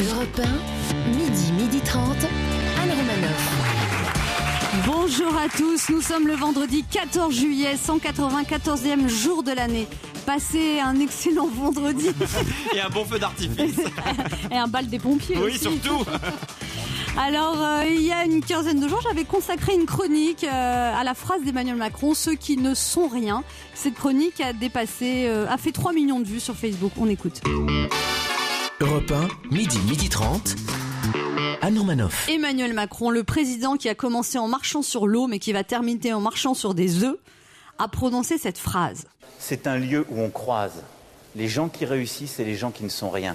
Europe 1, midi, midi 30, Anne Romanoff. Bonjour à tous, nous sommes le vendredi 14 juillet, 194e jour de l'année. Passez un excellent vendredi Et un bon feu d'artifice. et un bal des pompiers Oui, aussi. surtout. Alors, euh, il y a une quinzaine de jours, j'avais consacré une chronique euh, à la phrase d'Emmanuel Macron, ceux qui ne sont rien. Cette chronique a dépassé, euh, a fait 3 millions de vues sur Facebook. On écoute. Europe 1, midi, midi 30. Anne Romanoff. Emmanuel Macron, le président qui a commencé en marchant sur l'eau, mais qui va terminer en marchant sur des œufs, a prononcé cette phrase. C'est un lieu où on croise les gens qui réussissent et les gens qui ne sont rien.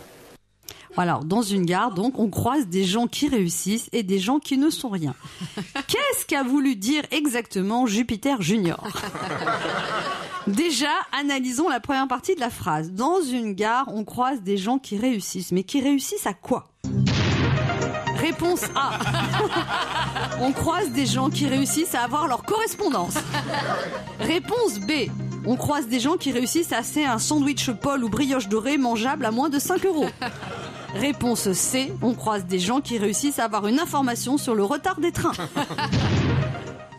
Alors, dans une gare, donc, on croise des gens qui réussissent et des gens qui ne sont rien. Qu'est-ce qu'a voulu dire exactement Jupiter Junior? Déjà, analysons la première partie de la phrase. Dans une gare, on croise des gens qui réussissent. Mais qui réussissent à quoi? Réponse A. On croise des gens qui réussissent à avoir leur correspondance. Réponse B. On croise des gens qui réussissent à acheter un sandwich Paul ou brioche dorée mangeable à moins de 5 euros. Réponse C. On croise des gens qui réussissent à avoir une information sur le retard des trains.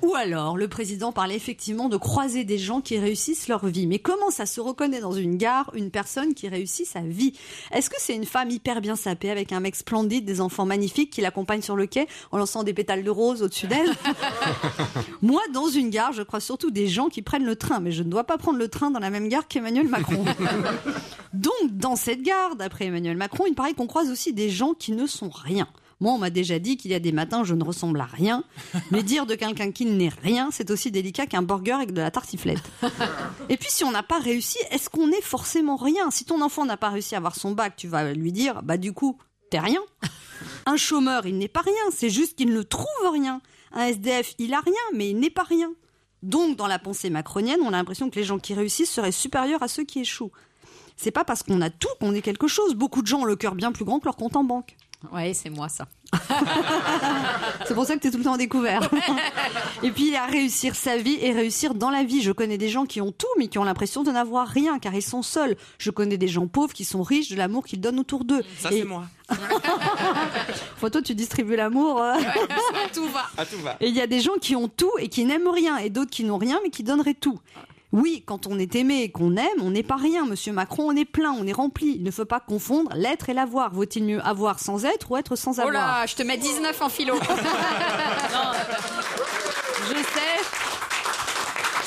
Ou alors, le président parlait effectivement de croiser des gens qui réussissent leur vie. Mais comment ça se reconnaît dans une gare une personne qui réussit sa vie Est-ce que c'est une femme hyper bien sapée avec un mec splendide, des enfants magnifiques qui l'accompagnent sur le quai en lançant des pétales de rose au-dessus d'elle Moi, dans une gare, je crois surtout des gens qui prennent le train, mais je ne dois pas prendre le train dans la même gare qu'Emmanuel Macron. Donc, dans cette gare, d'après Emmanuel Macron, il paraît qu'on croise aussi des gens qui ne sont rien. Moi, on m'a déjà dit qu'il y a des matins je ne ressemble à rien. Mais dire de quelqu'un qui n'est rien, c'est aussi délicat qu'un burger avec de la tartiflette. Et puis, si on n'a pas réussi, est-ce qu'on est forcément rien? Si ton enfant n'a pas réussi à avoir son bac, tu vas lui dire, bah du coup, t'es rien. Un chômeur, il n'est pas rien, c'est juste qu'il ne trouve rien. Un SDF, il a rien, mais il n'est pas rien. Donc, dans la pensée macronienne, on a l'impression que les gens qui réussissent seraient supérieurs à ceux qui échouent. C'est pas parce qu'on a tout qu'on est quelque chose. Beaucoup de gens ont le cœur bien plus grand que leur compte en banque. Ouais, c'est moi ça. C'est pour ça que tu es tout le temps en découvert. et puis, il y a réussir sa vie et réussir dans la vie. Je connais des gens qui ont tout, mais qui ont l'impression de n'avoir rien, car ils sont seuls. Je connais des gens pauvres qui sont riches de l'amour qu'ils donnent autour d'eux. Ça, Et- c'est moi. Toi, tu distribues l'amour. euh. Tout va. À tout va. Et il y a des gens qui ont tout et qui n'aiment rien, et d'autres qui n'ont rien, mais qui donneraient tout. Oui, quand on est aimé et qu'on aime, on n'est pas rien. Monsieur Macron, on est plein, on est rempli. Il ne faut pas confondre l'être et l'avoir. Vaut-il mieux avoir sans être ou être sans Oh avoir là, je te mets 19 en philo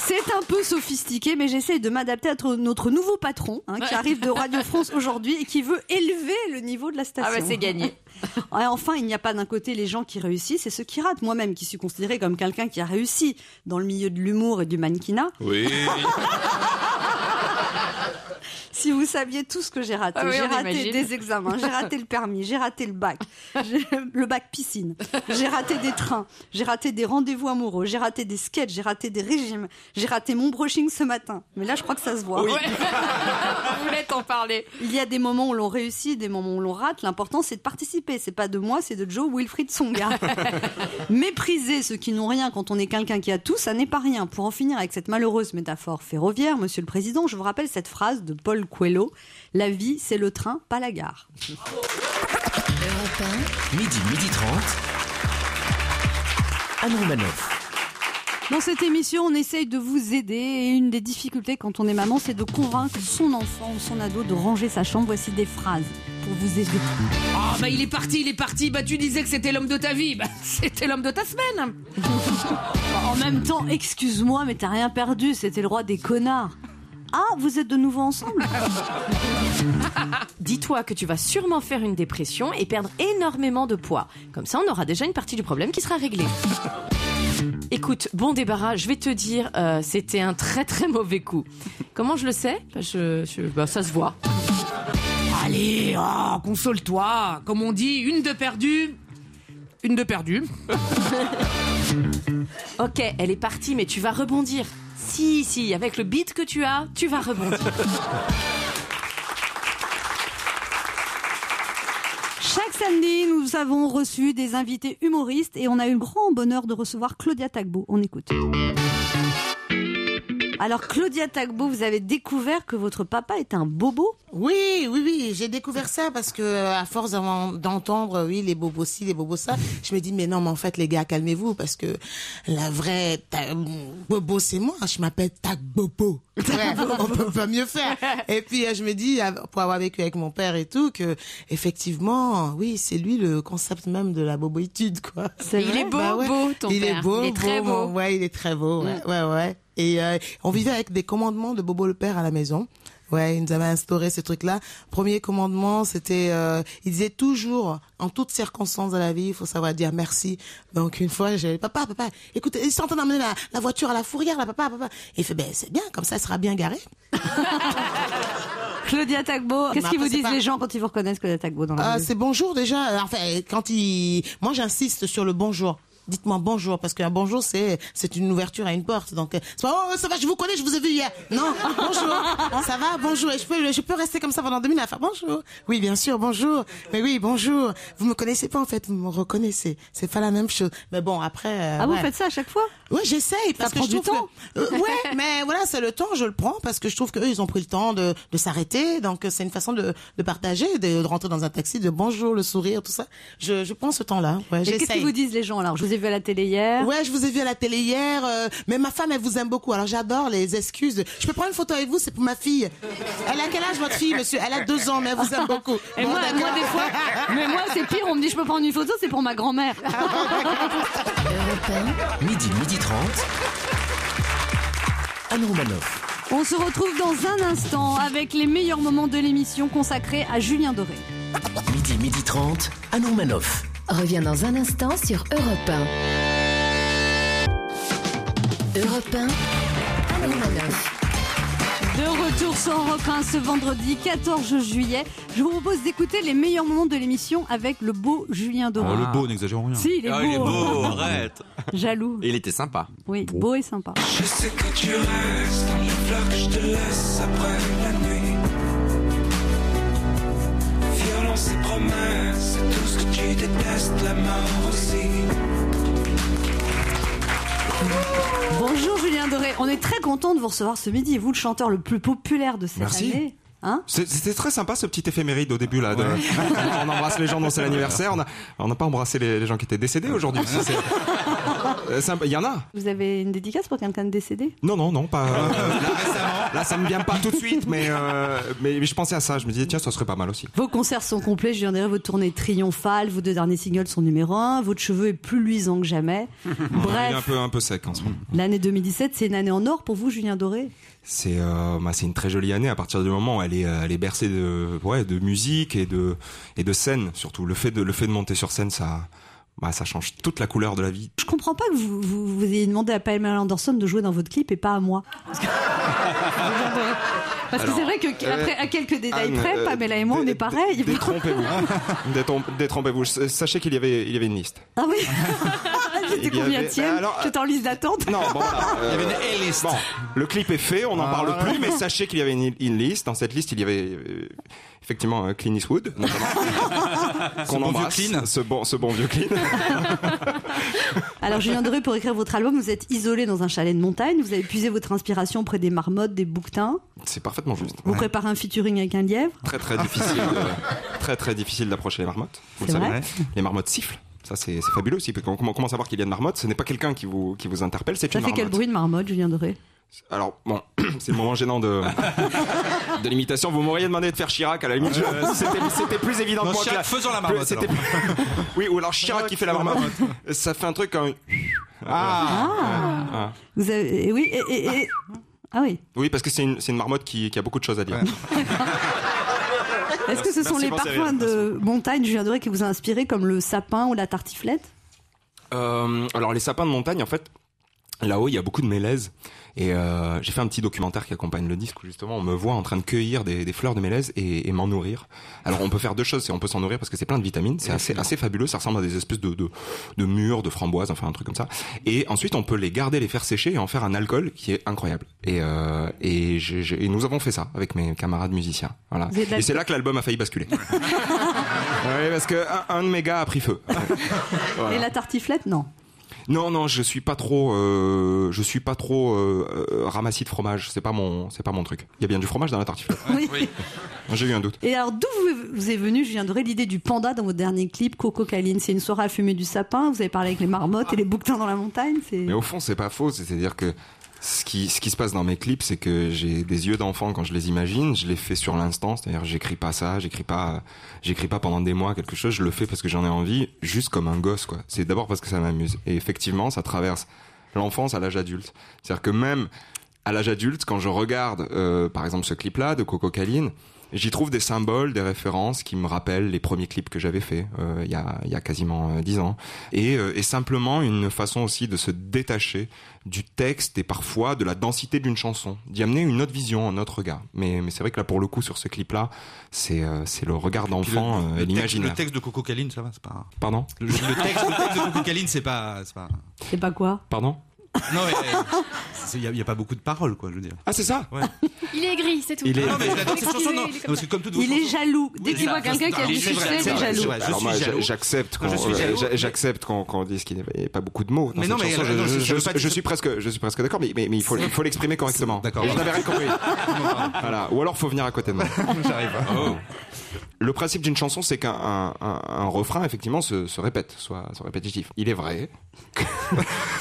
sais. C'est un peu sophistiqué, mais j'essaie de m'adapter à tr- notre nouveau patron, hein, qui arrive de Radio France aujourd'hui et qui veut élever le niveau de la station. Ah bah c'est gagné. Ouais, enfin, il n'y a pas d'un côté les gens qui réussissent et ceux qui ratent. Moi-même, qui suis considérée comme quelqu'un qui a réussi dans le milieu de l'humour et du mannequinat. Oui. Si vous saviez tout ce que j'ai raté, Ah oui, j'ai raté imagine. des examens, j'ai raté le permis, j'ai raté le bac, le bac piscine, j'ai raté des trains, j'ai raté des rendez-vous amoureux, j'ai raté des sketchs, j'ai raté des régimes, j'ai raté mon brushing ce matin. Mais là, je crois que ça se voit. Je voulais t'en parler. Il y a des moments où l'on réussit, des moments où l'on rate. L'important, c'est de participer. C'est pas de moi, c'est de Joe Wilfried Songa. Mépriser ceux qui n'ont rien quand on est quelqu'un qui a tout, ça n'est pas rien. Pour en finir avec cette malheureuse métaphore ferroviaire, Monsieur le Président, je vous rappelle cette phrase de Paul Coelho. La vie, c'est le train, pas la gare. Midi, midi 30. Anne Romanoff. Dans cette émission, on essaye de vous aider et une des difficultés quand on est maman, c'est de convaincre son enfant ou son ado de ranger sa chambre. Voici des phrases pour vous aider. Ah bah il est parti, il est parti. Bah tu disais que c'était l'homme de ta vie. Bah c'était l'homme de ta semaine. En même temps, excuse-moi, mais t'as rien perdu, c'était le roi des connards. Ah, vous êtes de nouveau ensemble Dis-toi que tu vas sûrement faire une dépression et perdre énormément de poids. Comme ça, on aura déjà une partie du problème qui sera réglée. Écoute, bon débarras, je vais te dire, euh, c'était un très très mauvais coup. Comment je le sais? Bah, je, je- bah, Ça se voit. Allez, oh, console-toi. Comme on dit, une de perdue, une de perdue. Ok, elle est partie, mais tu vas rebondir. Si, si, avec le beat que tu as, tu vas rebondir. Chaque samedi, nous avons reçu des invités humoristes et on a eu le grand bonheur de recevoir Claudia Tagbo. On écoute. Alors Claudia Tagbo, vous avez découvert que votre papa est un bobo Oui, oui, oui, j'ai découvert ça parce que euh, à force d'en- d'entendre, oui, les bobos ci, les bobos ça, je me dis mais non, mais en fait les gars, calmez-vous parce que la vraie ta- bobo c'est moi, je m'appelle Tag Bobo. Ouais, on peut pas mieux faire. Et puis euh, je me dis pour avoir vécu avec mon père et tout que effectivement, oui, c'est lui le concept même de la boboitude quoi. C'est Il est beau, Bah ouais. beau, ton il père. est beau, Il est très beau. Mm. Ouais, il est très beau. Ouais, ouais, ouais. Et euh, on vivait avec des commandements de Bobo le père à la maison. Ouais, il nous avait instauré ce truc-là. Premier commandement, c'était, euh, il disait toujours, en toutes circonstances de la vie, il faut savoir dire merci. Donc une fois, j'ai papa, papa, écoute, ils sont en train d'emmener la, la voiture à la fourrière, là, papa, papa. Et il fait, ben c'est bien, comme ça, elle sera bien garée. Claudia Tagbo, qu'est-ce qu'ils vous disent pas- les gens quand ils vous reconnaissent Claudia Tagbo dans la rue c'est bonjour déjà. Enfin, quand il, moi j'insiste sur le bonjour. Dites-moi bonjour parce qu'un bonjour c'est c'est une ouverture à une porte. Donc euh, c'est pas oh ça va, je vous connais, je vous ai vu hier. Non, bonjour. Ça va, bonjour. Et je peux je peux rester comme ça pendant deux minutes à faire bonjour. Oui, bien sûr, bonjour. Mais oui, bonjour. Vous me connaissez pas en fait, vous me reconnaissez. C'est pas la même chose. Mais bon après. euh, Ah, vous faites ça à chaque fois? Ouais, j'essaye parce que je du trouve temps. que- Euh, ouais, mais voilà, c'est le temps, je le prends parce que je trouve qu'eux ils ont pris le temps de, de s'arrêter, donc c'est une façon de, de partager, de, de rentrer dans un taxi, de bonjour, le sourire, tout ça. Je, je prends ce temps-là. Ouais, Et qu'est-ce qu'ils vous disent les gens alors? Je vous ai vu à la télé hier. Ouais, je vous ai vu à la télé hier, euh, mais ma femme elle vous aime beaucoup. Alors j'adore les excuses. Je peux prendre une photo avec vous, c'est pour ma fille. Elle a quel âge votre fille, monsieur? Elle a deux ans, mais elle vous aime beaucoup. Et Bon, moi, des fois, mais moi, c'est pire. On me dit, je peux prendre une photo, c'est pour ma grand-mère. Europe Midi, midi 30. Anne Romanoff. On se retrouve dans un instant avec les meilleurs moments de l'émission consacrée à Julien Doré. Midi, midi 30. Anne Romanoff. 1 revient dans un instant sur Europe 1. Europe 1, Anne Romanoff. De retour sur Europe 1 ce vendredi 14 juillet. Je vous propose d'écouter les meilleurs moments de l'émission avec le beau Julien Doré. Oh, le beau, n'exagérons rien. Si, il est Ah, beau. il est beau, arrête. Jaloux. Et il était sympa. Oui, beau et sympa. Je sais que tu restes dans les fleurs que je te laisse après la nuit. Violence et promesses, c'est tout ce que tu détestes, la mort aussi. Bonjour Julien Doré. On est très content de vous recevoir ce midi. Vous, le chanteur le plus populaire de cette Merci. année. Hein C'est- C'était très sympa ce petit éphéméride au début là. de- on embrasse les gens dont c'est l'anniversaire. On n'a pas embrassé les, les gens qui étaient décédés aujourd'hui. Euh. Il y en a. Vous avez une dédicace pour quelqu'un de décédé? Non non non pas. euh, là, ça me vient pas tout de suite, mais, euh, mais mais je pensais à ça. Je me disais tiens ça serait pas mal aussi. Vos concerts sont complets, Julien Doré. Votre tournée triomphale. Vos deux derniers singles sont numéro un. Votre cheveu est plus luisant que jamais. Il est un Bref, peu un peu sec en ce moment. l'année 2017, c'est une année en or pour vous, Julien Doré? C'est euh, bah, c'est une très jolie année à partir du moment où elle est euh, elle est bercée de ouais de musique et de et de scène surtout. Le fait de le fait de monter sur scène ça bah, ça change toute la couleur de la vie. Je comprends pas que vous, vous, vous ayez demandé à Pamela Anderson de jouer dans votre clip et pas à moi. Parce que, c'est vrai que euh, à quelques détails Anne, près, euh, Pamela et moi, on est pareil. dé- Détrompez-vous. Détrompe- Détrompez-vous. Sachez qu'il y avait, il y avait une liste. Ah oui J'étais Il y combien avait- tienne alors, J'étais en liste d'attente Non, bon, voilà. Il y avait euh, une A-list. Bon, le clip est fait, on n'en Ah, parle voilà. plus, mais sachez qu'il y avait une, une liste. Dans cette liste, il y avait euh, effectivement euh, Clint Eastwood, notamment. qu'on bon vieux embrasse. Clint. Ce bon, ce bon vieux Clint. Alors Julien Doré, pour écrire votre album, vous êtes isolé dans un chalet de montagne. Vous avez puisé votre inspiration auprès des marmottes, des bouquetins. C'est parfaitement juste. Vous Ouais. préparez un featuring avec un lièvre. Très très difficile, de- très très difficile d'approcher les marmottes. Vous le savez. vrai Les marmottes sifflent. Ça c'est fabuleux aussi. Parce qu'on commence à voir qu'il y a une marmotte? Ce n'est pas quelqu'un qui vous qui vous interpelle, c'est Ça une fait quel marmotte. bruit de marmotte, Julien Doré? Alors bon, c'est le moment gênant de de l'imitation. Vous m'auriez demandé de faire Chirac à la limite. je- C'était plus évident Non, pour moi que Chirac, la- faisons la marmotte, plus- oui, ou alors Chirac qui fait la marmotte. Ça fait un truc comme. Ah. Ah. Vous avez, et oui, et, et- et- ah oui. Oui, parce que c'est une marmotte qui qui a beaucoup de choses à dire. Est-ce que ce sont les parfums de montagne, Julien Doré, qui vous a inspiré, comme le sapin ou la tartiflette? Euh, alors les sapins de montagne, en fait, là-haut, il y a beaucoup de mélèzes. Et euh, j'ai fait un petit documentaire qui accompagne le disque où justement on me voit en train de cueillir des, des fleurs de mélèze et, et m'en nourrir. Alors on peut faire deux choses, c'est on peut s'en nourrir parce que c'est plein de vitamines, c'est assez, assez fabuleux, ça ressemble à des espèces de, de, de mûres, de framboises, enfin un truc comme ça. Et ensuite on peut les garder, les faire sécher et en faire un alcool qui est incroyable. Et, euh, et, j'ai- j'ai- et nous avons fait ça avec mes camarades musiciens. Voilà. Et c'est là que l'album a failli basculer. oui, parce que un, un de mes gars a pris feu. Et la tartiflette, non. Non, non, je suis pas trop, euh, je suis pas trop euh, euh, ramassis de fromage. C'est pas mon, c'est pas mon truc. Il y a bien du fromage dans la tartiflette. Oui. J'ai eu un doute. Et alors, d'où vous, vous est venu, Julien Doré, l'idée du panda dans votre dernier clip, Coco Caline C'est une soirée à fumer du sapin, vous avez parlé avec les marmottes et les bouquetins dans la montagne c'est... Mais au fond, c'est pas faux. C'est-à-dire que ce qui, ce qui se passe dans mes clips, c'est que j'ai des yeux d'enfant quand je les imagine. Je les fais sur l'instant. C'est-à-dire, j'écris pas ça, j'écris pas, j'écris pas pendant des mois quelque chose. Je le fais parce que j'en ai envie, juste comme un gosse, quoi. C'est d'abord parce que ça m'amuse. Et effectivement, ça traverse l'enfance à l'âge adulte. C'est-à-dire que même à l'âge adulte, quand je regarde, euh, par exemple, ce clip-là de Coco Caline, J'y trouve des symboles, des références qui me rappellent les premiers clips que j'avais faits euh, il y, a, il y a quasiment euh, dix ans. Et, euh, et simplement une façon aussi de se détacher du texte et parfois de la densité d'une chanson, d'y amener une autre vision, un autre regard. Mais, mais c'est vrai que là, pour le coup, sur ce clip-là, c'est le regard d'enfant Le- et le, texte, l'imaginaire. le texte de Coco Caline, ça va, c'est pas. Pardon? Le, le texte, le texte de Coco Caline, c'est pas. c'est pas- C'est pas quoi? Pardon? Non, mais il n'y a, y a pas beaucoup de paroles, quoi, je veux dire. Ah, c'est ça Ouais. Il est aigri, c'est tout. Il est- Ah non, mais j'adore cette chanson, non. Il est parce que comme Il jaloux. Dès qu'il voit quelqu'un qui a du succès, il est jaloux. j'accepte Quand j'accepte qu'on dise qu'il n'y avait pas beaucoup de mots Mais non, mais, Je, suis presque, je suis presque d'accord, mais, mais, mais il faut, il faut l'exprimer correctement. D'accord. Je n'avais rien compris. voilà. Ou alors, faut venir à côté de moi. J'arrive. Oh. Le principe d'une chanson, c'est qu'un un, un- un refrain, effectivement, se, se répète, soit, soit répétitif. Il est vrai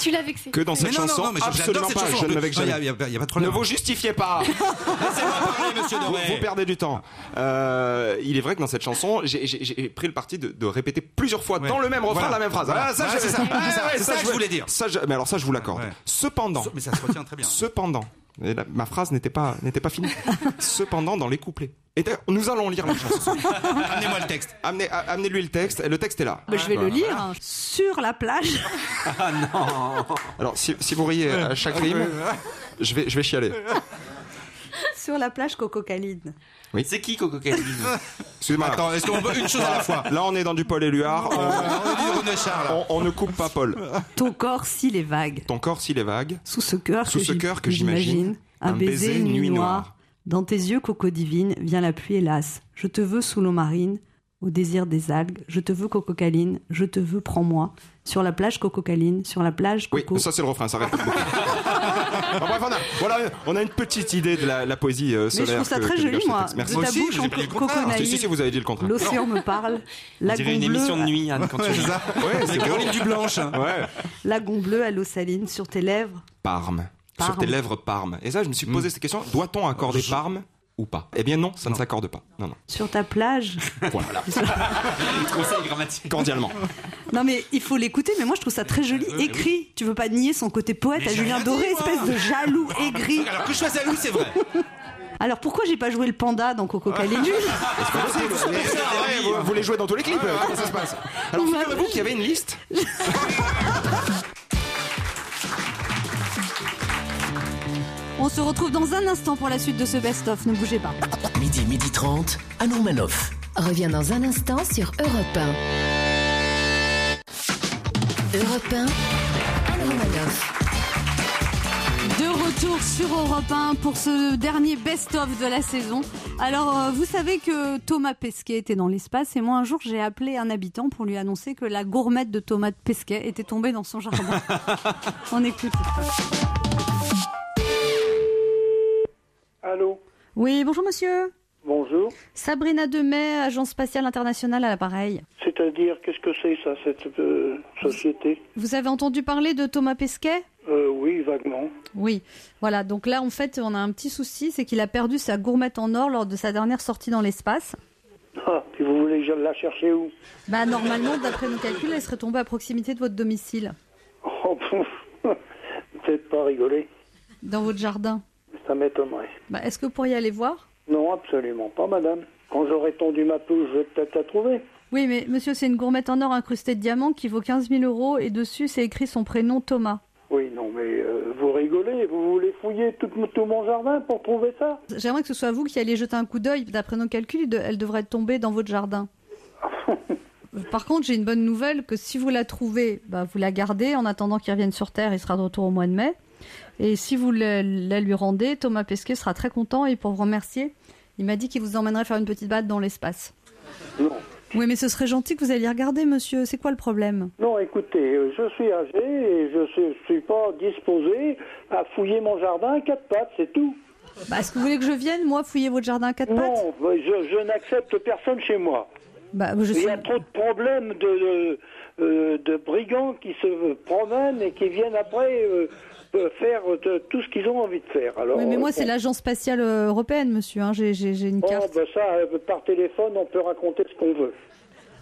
Tu l'as vexé. que dans cette non, non, chanson, non, mais j'adore absolument cette pas, chanson. je ne a- a- pas de Ne vous justifiez pas Laissez-moi parler, monsieur vous, Doré. vous perdez du temps. Euh, il est vrai que dans cette chanson, j'ai- pris le parti de, de répéter plusieurs fois Ouais. dans le même refrain Voilà. la même phrase. Voilà. Ah, ça, c'est ça. Ah, ça. ça je voulais dire. Ça, je- mais alors ça, je vous l'accorde. Ouais. Cependant, Mais ça se retient très bien. cependant, et là, ma phrase n'était pas n'était pas finie. cependant, dans les couplets. Et nous allons lire la chanson. Amenez-moi le texte. Amenez, a- amenez-lui le texte. Et le texte est là. Bah, je vais le lire. hein. Sur la plage. Alors, si, si vous riez à chaque rime, je vais, je vais chialer. Sur la plage Coco Caline. C'est qui Coco Caline. Attends, est-ce qu'on veut une chose à la fois? Là, on est dans du Paul Éluard. On, ne coupe pas Paul. Ton corps, s'il est vague. Ton corps, s'il est vague, Sous ce cœur Sous que ce cœur que j'imagine, Un baiser, nuit noire. Dans tes yeux, coco divine, vient la pluie hélas. Je te veux sous l'eau marine, au désir des algues. Je te veux coco caline, je te veux prends-moi. Sur la plage coco caline, sur la plage Oui, coco. ça c'est le refrain, ça beaucoup. Enfin, bref, on a, voilà, on a une petite idée de la, la poésie euh, Mais solaire. je trouve ça que- très que joli, moi. Merci. De ta aussi, bouche j'ai en pas dit le coco contraire. Ah, si, si, vous avez dit le contraire. L'océan me parle. On Lagon dirait une bleu, émission de nuit, Anne, quand tu C'est ça. Ouais, c'est. Caroline Dublanche. Ouais. lagon bleu à l'eau saline, sur tes lèvres. Parme. Sur Parme. tes lèvres, parme. Et ça, je me suis posé cette question. Doit-on accorder parme ou pas Eh bien non, ça ne s'accorde pas. Non, non. Sur ta plage. Voilà. Conseil grammatique. Cordialement. Non mais il faut l'écouter, mais moi je trouve ça très joli, écrit. Tu veux pas nier son côté poète Mais à Julien Doré, dit, espèce de jaloux, aigri. Alors que je sois jaloux, c'est vrai. Alors pourquoi j'ai pas joué le panda dans Coco ouais, vous, vous les jouez dans tous les clips. Comment ça se passe? Alors figurez-vous qu'il y avait une liste. On se retrouve dans un instant pour la suite de ce best-of, ne bougez pas. Midi, midi 30, Anne Romanoff. Revient dans un instant sur Europe 1. Europe 1. Anne Romanoff. De retour sur Europe 1 pour ce dernier best-of de la saison. Alors, euh, vous savez que Thomas Pesquet était dans l'espace et moi un jour j'ai appelé un habitant pour lui annoncer que la gourmette de Thomas Pesquet était tombée dans son jardin. On écoute. Allô Oui, bonjour monsieur. Bonjour. Sabrina Demey, agence spatiale internationale à l'appareil. C'est-à-dire, qu'est-ce que c'est ça, cette euh, société Vous avez entendu parler de Thomas Pesquet? Euh, Oui, vaguement. Oui, voilà. Donc là, en fait, on a un petit souci, c'est qu'il a perdu sa gourmette en or lors de sa dernière sortie dans l'espace. Ah, puis vous voulez que je la chercher où? Bah normalement, d'après nos calculs, elle serait tombée à proximité de votre domicile, Oh, pouf. Peut-être pas rigoler. dans votre jardin. Ça m'étonnerait. Bah, Est-ce que vous pourriez aller voir? Non, absolument pas, madame. Quand j'aurai tondu ma pelouse, je vais peut-être la trouver. Oui, mais monsieur, c'est une gourmette en or incrustée de diamants qui vaut 15 000 euros et dessus, c'est écrit son prénom Thomas. Oui, non, mais euh, vous rigolez Vous voulez fouiller tout, tout mon jardin pour trouver ça? J'aimerais que ce soit vous qui alliez jeter un coup d'œil. D'après nos calculs, elle devrait tomber dans votre jardin. Par contre, j'ai une bonne nouvelle que si vous la trouvez, bah, vous la gardez en attendant qu'il revienne sur Terre. Il sera de retour au mois de mai. Et si vous la, la lui rendez, Thomas Pesquet sera très content et pour vous remercier, il m'a dit qu'il vous emmènerait faire une petite balade dans l'espace. Non, Oui, mais ce serait gentil que vous alliez regarder, monsieur. C'est quoi le problème? Non, écoutez, euh, je suis âgé et je ne suis pas disposé à fouiller mon jardin à quatre pattes, c'est tout. bah, Est-ce que vous voulez que je vienne, moi, fouiller votre jardin à quatre pattes? Non, je, je n'accepte personne chez moi. bah, je Il y a trop de problèmes de, de, euh, de brigands qui se promènent et qui viennent après euh, faire euh, tout ce qu'ils ont envie de faire. Alors, Oui, mais moi, euh, c'est l'agence spatiale euh, européenne, monsieur. hein. J'ai une Oh, carte. ben ça, euh, par téléphone, on peut raconter ce qu'on veut.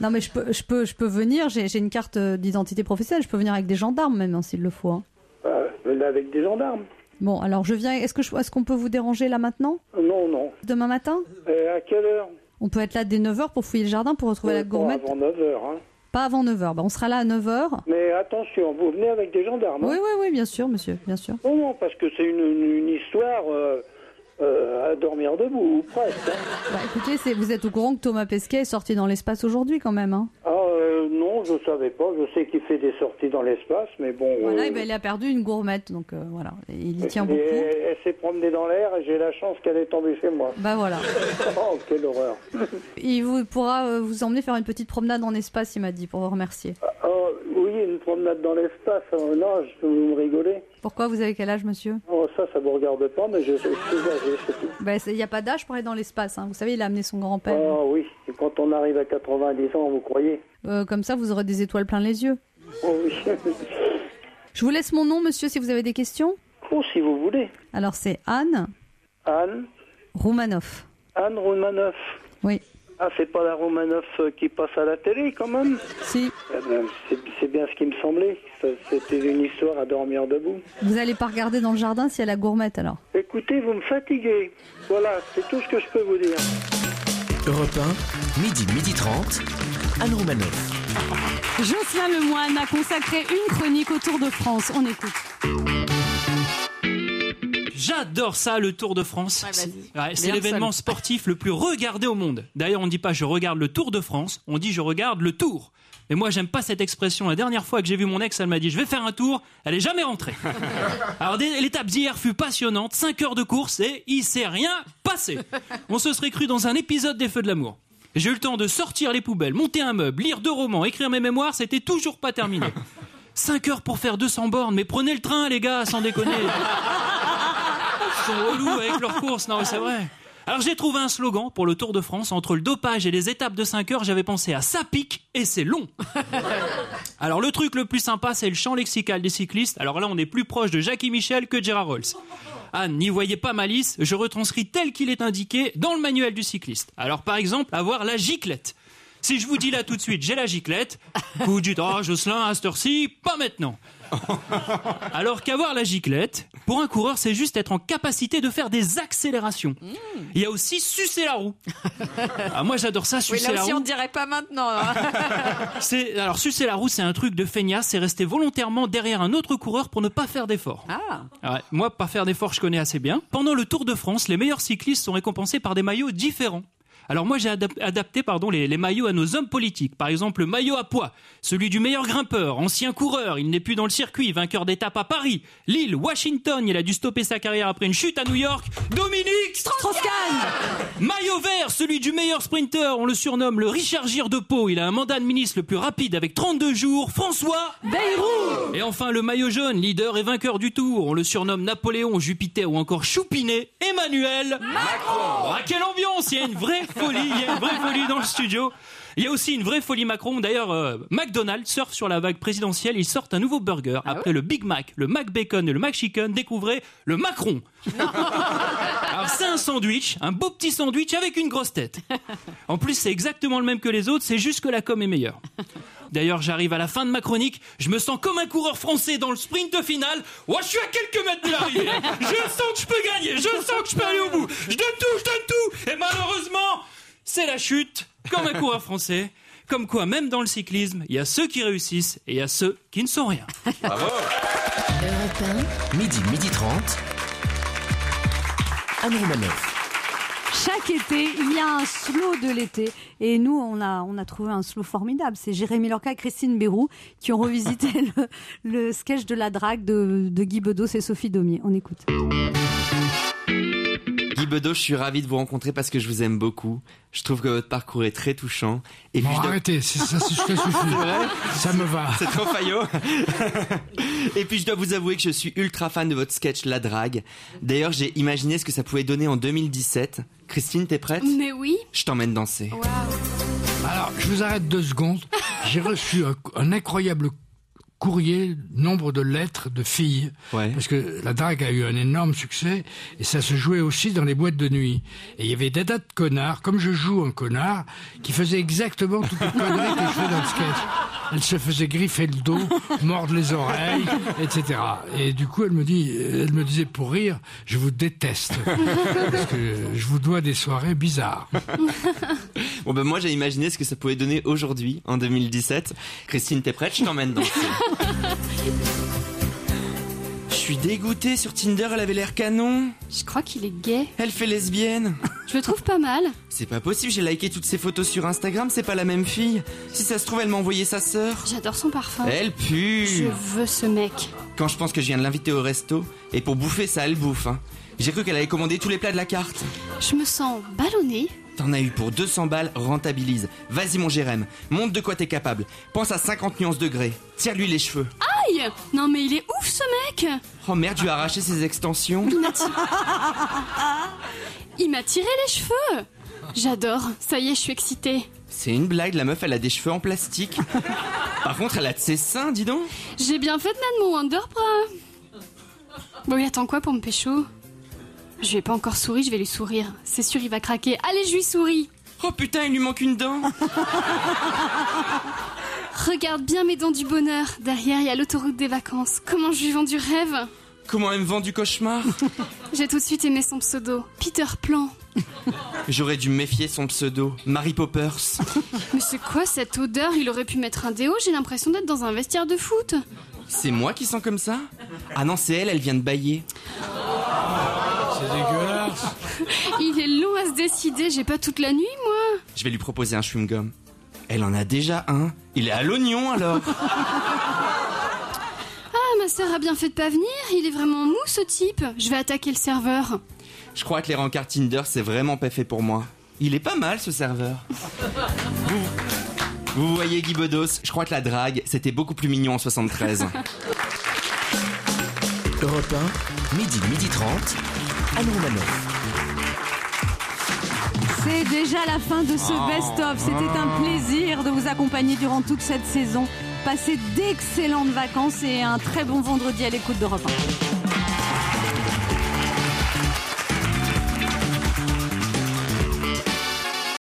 Non, mais je peux, je peux, je peux venir. J'ai j'ai une carte d'identité professionnelle. Je peux venir avec des gendarmes, même, hein, s'il le faut. hein. Euh, avec des gendarmes. Bon, alors je viens. Est-ce que je- est-ce qu'on peut vous déranger là maintenant? Non, non. Demain matin? Euh, à quelle heure? On peut être là dès 9h pour fouiller le jardin, pour retrouver la Euh, gourmette. Avant 9 heures. Hein. Pas avant 9h. on sera là à 9h. Mais attention, vous venez avec des gendarmes. hein. Oui, oui, oui, bien sûr, monsieur, bien sûr. Non, non, parce que c'est une, une- une histoire euh, euh, à dormir debout, ou presque. hein. Bah, écoutez, vous êtes au courant que Thomas Pesquet est sorti dans l'espace aujourd'hui, quand même. Hein Ah, je savais pas. Je sais qu'il fait des sorties dans l'espace, mais bon. voilà, euh, et ben, il a perdu une gourmette, donc euh, voilà. Il y tient et beaucoup. elle, elle s'est promenée dans l'air et j'ai la chance qu'elle est tombée chez moi. Bah voilà. oh, quelle horreur. Il vous pourra euh, vous emmener faire une petite promenade en espace, il m'a dit, pour vous remercier. Oh, oui, une promenade dans l'espace. Non, je, vous me rigolez. Pourquoi vous avez quel âge, monsieur? Oh, ça, ça vous regarde pas, mais je, je suis âgé, c'est tout. Bah, Il n'y a pas d'âge pour aller dans l'espace. hein. Vous savez, il a amené son grand-père. Oh oui, quand on arrive à 90 ans, vous croyez Euh, comme ça, vous aurez des étoiles plein les yeux. Oh oui. Je vous laisse mon nom, monsieur, si vous avez des questions. oh, si vous voulez. Alors, c'est Anne Anne Roumanoff. Anne Romanoff. Oui. Ah, c'est pas la Romanoff euh, qui passe à la télé, quand même Si. Eh ben, c'est bien ce qui me semblait. C'était une histoire à dormir debout. Vous allez pas regarder dans le jardin s'il y a gourmette, alors Écoutez, vous me fatiguez. Voilà, c'est tout ce que je peux vous dire. Europe 1, midi, midi 30, Anne Romanoff. Jocelyn Lemoine a consacré une chronique au Tour de France. On écoute. J'adore ça, le Tour de France. Ouais, vas-y. Ouais, c'est l'événement sportif le plus regardé au monde. D'ailleurs, on ne dit pas je regarde le Tour de France, on dit je regarde le Tour. Et moi, j'aime pas cette expression. La dernière fois que j'ai vu mon ex, elle m'a dit je vais faire un tour. Elle est jamais rentrée. Alors, l'étape d'hier fut passionnante. 5 heures de course et il s'est rien passé. On se serait cru dans un épisode des Feux de l'amour. J'ai eu le temps de sortir les poubelles, monter un meuble, lire deux romans, écrire mes mémoires, c'était toujours pas terminé. 5 heures pour faire 200 bornes, mais prenez le train, les gars, sans déconner. Ils sont relous avec leurs courses, non, mais c'est vrai. Alors j'ai trouvé un slogan pour le Tour de France. Entre le dopage et les étapes de 5 heures, j'avais pensé à ça pique et c'est long. Alors le truc le plus sympa, c'est le champ lexical des cyclistes. Alors là, on est plus proche de Jackie Michel que de Gérard Rolls. Anne, n'y voyez pas malice, je retranscris tel qu'il est indiqué dans le manuel du cycliste. Alors par exemple, avoir la giclette. Si je vous dis là tout de suite, j'ai la giclette, vous dites, oh Jocelyn, à cette heure-ci, pas maintenant. Alors qu'avoir la giclette, pour un coureur, c'est juste être en capacité de faire des accélérations. Il y a aussi sucer la roue. Ah, moi, j'adore ça, Oui, sucer là la aussi, roue. on dirait pas maintenant. hein. C'est alors sucer la roue, c'est un truc de feignasse, c'est rester volontairement derrière un autre coureur pour ne pas faire d'efforts. Ah. Ouais, moi, pas faire d'efforts, je connais assez bien. Pendant le Tour de France, les meilleurs cyclistes sont récompensés par des maillots différents. Alors moi j'ai adap- adapté pardon les, les maillots à nos hommes politiques. Par exemple le maillot à poids, celui du meilleur grimpeur, ancien coureur, il n'est plus dans le circuit, vainqueur d'étape à Paris, Lille, Washington, il a dû stopper sa carrière après une chute à New York. Dominique Strauss-Kahn Maillot vert, celui du meilleur sprinter, on le surnomme le Richard Gere de Pau, il a un mandat de ministre le plus rapide avec 32 jours, François Bayrou Et enfin le maillot jaune, leader et vainqueur du Tour, on le surnomme Napoléon, Jupiter ou encore Choupinet, Emmanuel Macron Ah quelle ambiance, il y a une vraie folie, il y a une vraie folie dans le studio. Il y a aussi une vraie folie Macron. D'ailleurs, euh, McDonald's surfe sur la vague présidentielle. Ils sortent un nouveau burger. Après le Big Mac, le Mac Bacon et le Mac Chicken, découvrez le Macron. Alors c'est un sandwich, un beau petit sandwich avec une grosse tête. En plus, c'est exactement le même que les autres, c'est juste que la com est meilleure. D'ailleurs, j'arrive à la fin de ma chronique, je me sens comme un coureur français dans le sprint final. Ouais, je suis à quelques mètres de l'arrivée. Je sens que je peux gagner, je sens que je peux aller au bout. Je donne tout, je donne tout. C'est la chute, comme un coureur français. Comme quoi, même dans le cyclisme, il y a ceux qui réussissent et il y a ceux qui ne sont rien. Bravo. Midi, midi 30. Anne Romanoff. Chaque été, il y a un slow de l'été. Et nous, on a, on a trouvé un slow formidable. C'est Jérémy Lorca et Christine Bérou qui ont revisité le, le sketch de la drague de, de Guy Bedos et Sophie Daumier. On écoute. Guy je suis ravi de vous rencontrer parce que je vous aime beaucoup. Je trouve que votre parcours est très touchant. Et Bon, puis je dois- arrêtez, c'est- ça, ça vrai Ça me va. C'est trop faillot. Et puis je dois vous avouer que je suis ultra fan de votre sketch La Drague. D'ailleurs, j'ai imaginé ce que ça pouvait donner en 2017. Christine, t'es prête? Mais oui. Je t'emmène danser. Alors, je vous arrête deux secondes. J'ai reçu un, un incroyable courrier, nombre de lettres de filles, parce que la drague a eu un énorme succès et ça se jouait aussi dans les boîtes de nuit. Et il y avait des de connards, comme je joue un connard, qui faisait exactement toutes les conneries que je fais dans le sketch. Elle se faisait griffer le dos, mordre les oreilles, etc. Et du coup, elle me dit, elle me disait pour rire, je vous déteste parce que je vous dois des soirées bizarres. Bon ben moi j'ai imaginé ce que ça pouvait donner aujourd'hui, en 2017. Christine, t'es prête? Je t'emmène danser. Je suis dégoûté sur Tinder, elle avait l'air canon. Je crois qu'il est gay. Elle fait lesbienne. Je le trouve pas mal. C'est pas possible, j'ai liké toutes ses photos sur Instagram, c'est pas la même fille. Si ça se trouve, elle m'a envoyé sa sœur. J'adore son parfum. Elle pue. Je veux ce mec. Quand je pense que je viens de l'inviter au resto, et pour bouffer ça, elle bouffe. Hein. J'ai cru qu'elle avait commandé tous les plats de la carte. Je me sens ballonnée. T'en as eu pour 200 balles, rentabilise. Vas-y mon Jérém, montre de quoi t'es capable. Pense à 50 nuances degrés. Tire-lui les cheveux. Aïe Non mais il est ouf ce mec Oh merde, tu as arraché ses extensions. Il m'a tiré... Il m'a tiré les cheveux J'adore. Ça y est, je suis excitée. C'est une blague, la meuf elle a des cheveux en plastique. Par contre, elle a de ses seins, dis donc. J'ai bien fait de mettre mon Wonderbra. Bon, il attend quoi pour me pécho? Je lui ai pas encore souri, je vais lui sourire. C'est sûr, il va craquer. Allez, je lui souris Oh putain, il lui manque une dent. Regarde bien mes dents du bonheur. Derrière, il y a l'autoroute des vacances. Comment je lui vends du rêve? Comment elle me vend du cauchemar? J'ai tout de suite aimé son pseudo. Peter Plan. J'aurais dû me méfier son pseudo. Mary Poppers. Mais c'est quoi cette odeur? Il aurait pu mettre un déo, j'ai l'impression d'être dans un vestiaire de foot. C'est moi qui sens comme ça? Ah non, c'est elle, elle vient de bailler. C'est dégueulasse. Il est long à se décider, j'ai pas toute la nuit, moi. Je vais lui proposer un chewing-gum. Elle en a déjà un. Il est à l'oignon alors. Ah, ma sœur a bien fait de pas venir, il est vraiment mou ce type. Je vais attaquer le serveur. Je crois que les rencarts Tinder, c'est vraiment pas fait pour moi. Il est pas mal ce serveur. Vous, vous voyez Guy Bedos, je crois que la drague, c'était beaucoup plus mignon en 73. Europe 1, midi, midi 30, Anne Romanoff. C'est déjà la fin de ce Oh. best-of. C'était un plaisir de vous accompagner durant toute cette saison. Passez d'excellentes vacances et un très bon vendredi à l'écoute d'Europe 1.